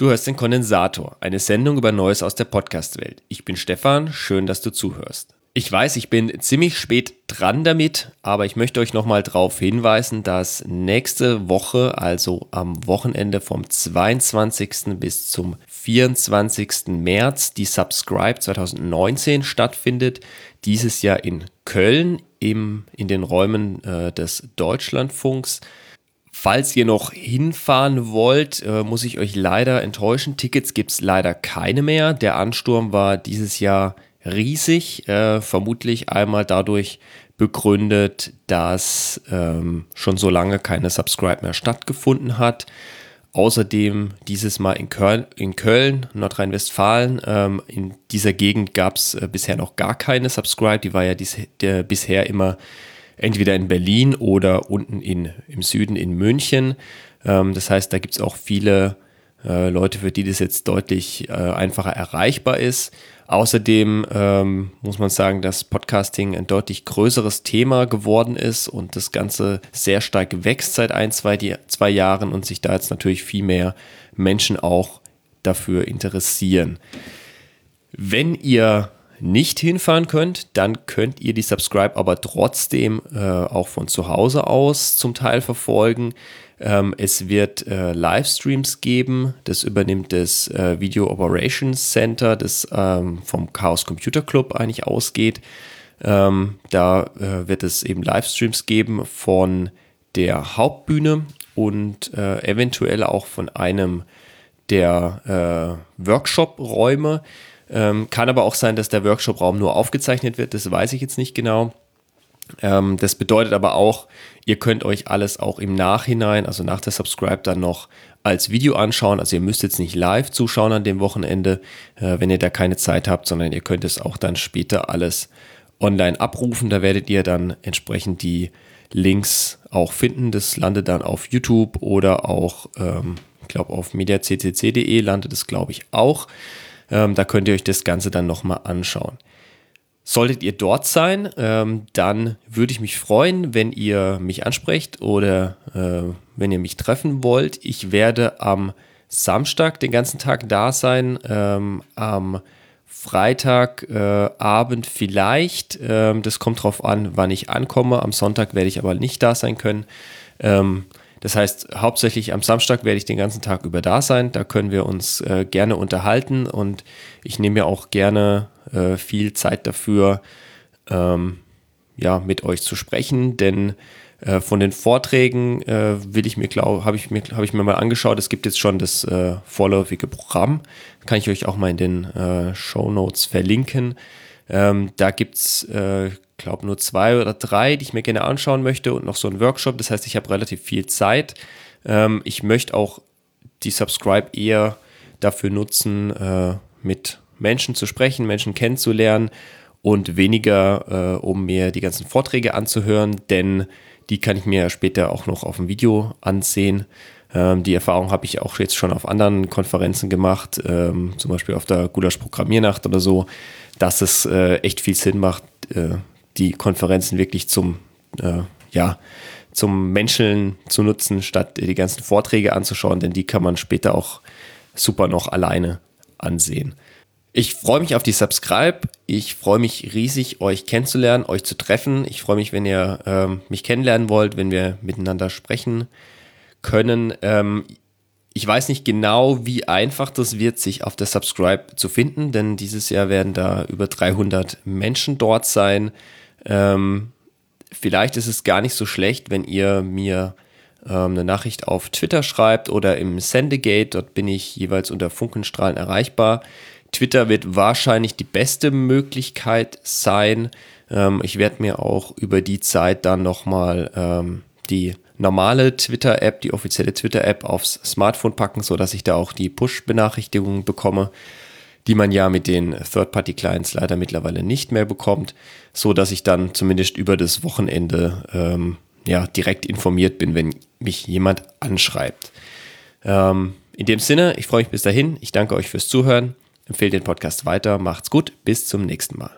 Du hörst den Kondensator, eine Sendung über Neues aus der Podcast-Welt. Ich bin Stefan, schön, dass du zuhörst. Ich weiß, ich bin ziemlich spät dran damit, aber ich möchte euch nochmal darauf hinweisen, dass nächste Woche, also am Wochenende vom 22. bis zum 24. März, die Subscribe 2019 stattfindet. Dieses Jahr in Köln im, in den Räumen äh, des Deutschlandfunks. Falls ihr noch hinfahren wollt, äh, muss ich euch leider enttäuschen. Tickets gibt es leider keine mehr. Der Ansturm war dieses Jahr riesig, äh, vermutlich einmal dadurch begründet, dass ähm, schon so lange keine Subscribe mehr stattgefunden hat. Außerdem dieses Mal in Köln, in Köln Nordrhein-Westfalen. Ähm, in dieser Gegend gab es äh, bisher noch gar keine Subscribe. Die war ja bisher immer entweder in Berlin oder unten in, im Süden in München. Ähm, das heißt, da gibt es auch viele äh, Leute, für die das jetzt deutlich äh, einfacher erreichbar ist. Außerdem ähm, muss man sagen, dass Podcasting ein deutlich größeres Thema geworden ist und das Ganze sehr stark wächst seit ein, zwei, die, zwei Jahren und sich da jetzt natürlich viel mehr Menschen auch dafür interessieren. Wenn ihr nicht hinfahren könnt, dann könnt ihr die Subscribe aber trotzdem äh, auch von zu Hause aus zum Teil verfolgen. Ähm, es wird äh, Livestreams geben, das übernimmt das äh, Video Operations Center, das ähm, vom Chaos Computer Club eigentlich ausgeht. Ähm, da äh, wird es eben Livestreams geben von der Hauptbühne und äh, eventuell auch von einem der äh, Workshop-Räume. Ähm, kann aber auch sein, dass der Workshop-Raum nur aufgezeichnet wird, das weiß ich jetzt nicht genau. Ähm, das bedeutet aber auch, ihr könnt euch alles auch im Nachhinein, also nach der Subscribe, dann noch als Video anschauen. Also ihr müsst jetzt nicht live zuschauen an dem Wochenende, äh, wenn ihr da keine Zeit habt, sondern ihr könnt es auch dann später alles online abrufen. Da werdet ihr dann entsprechend die Links auch finden. Das landet dann auf YouTube oder auch, ähm, ich glaube, auf mediaccc.de landet es, glaube ich, auch. Ähm, da könnt ihr euch das Ganze dann nochmal anschauen. Solltet ihr dort sein, ähm, dann würde ich mich freuen, wenn ihr mich ansprecht oder äh, wenn ihr mich treffen wollt. Ich werde am Samstag den ganzen Tag da sein, ähm, am Freitagabend äh, vielleicht. Ähm, das kommt drauf an, wann ich ankomme. Am Sonntag werde ich aber nicht da sein können. Das heißt, hauptsächlich am Samstag werde ich den ganzen Tag über da sein. Da können wir uns äh, gerne unterhalten und ich nehme mir auch gerne äh, viel Zeit dafür, ähm, ja, mit euch zu sprechen, denn äh, von den Vorträgen äh, will ich mir, glaube, habe ich mir, habe ich mir mal angeschaut. Es gibt jetzt schon das äh, vorläufige Programm. Kann ich euch auch mal in den äh, Show Notes verlinken. Ähm, da gibt's äh, glaube nur zwei oder drei, die ich mir gerne anschauen möchte und noch so ein Workshop. Das heißt, ich habe relativ viel Zeit. Ähm, ich möchte auch die Subscribe eher dafür nutzen, äh, mit Menschen zu sprechen, Menschen kennenzulernen und weniger, äh, um mir die ganzen Vorträge anzuhören, denn die kann ich mir später auch noch auf dem Video ansehen. Ähm, die Erfahrung habe ich auch jetzt schon auf anderen Konferenzen gemacht, ähm, zum Beispiel auf der Gulasch Programmiernacht oder so, dass es äh, echt viel Sinn macht, äh, die Konferenzen wirklich zum, äh, ja, zum Menscheln zu nutzen, statt die ganzen Vorträge anzuschauen, denn die kann man später auch super noch alleine ansehen. Ich freue mich auf die Subscribe. Ich freue mich riesig, euch kennenzulernen, euch zu treffen. Ich freue mich, wenn ihr ähm, mich kennenlernen wollt, wenn wir miteinander sprechen können. Ähm, ich weiß nicht genau, wie einfach das wird, sich auf der Subscribe zu finden, denn dieses Jahr werden da über 300 Menschen dort sein. Ähm, vielleicht ist es gar nicht so schlecht, wenn ihr mir ähm, eine Nachricht auf Twitter schreibt oder im Sendegate. Dort bin ich jeweils unter Funkenstrahlen erreichbar. Twitter wird wahrscheinlich die beste Möglichkeit sein. Ähm, ich werde mir auch über die Zeit dann nochmal ähm, die normale Twitter-App, die offizielle Twitter-App aufs Smartphone packen, sodass ich da auch die Push-Benachrichtigungen bekomme, die man ja mit den Third-Party-Clients leider mittlerweile nicht mehr bekommt, so dass ich dann zumindest über das Wochenende ähm, ja, direkt informiert bin, wenn mich jemand anschreibt. Ähm, in dem Sinne, ich freue mich bis dahin. Ich danke euch fürs Zuhören. Empfehle den Podcast weiter. Macht's gut. Bis zum nächsten Mal.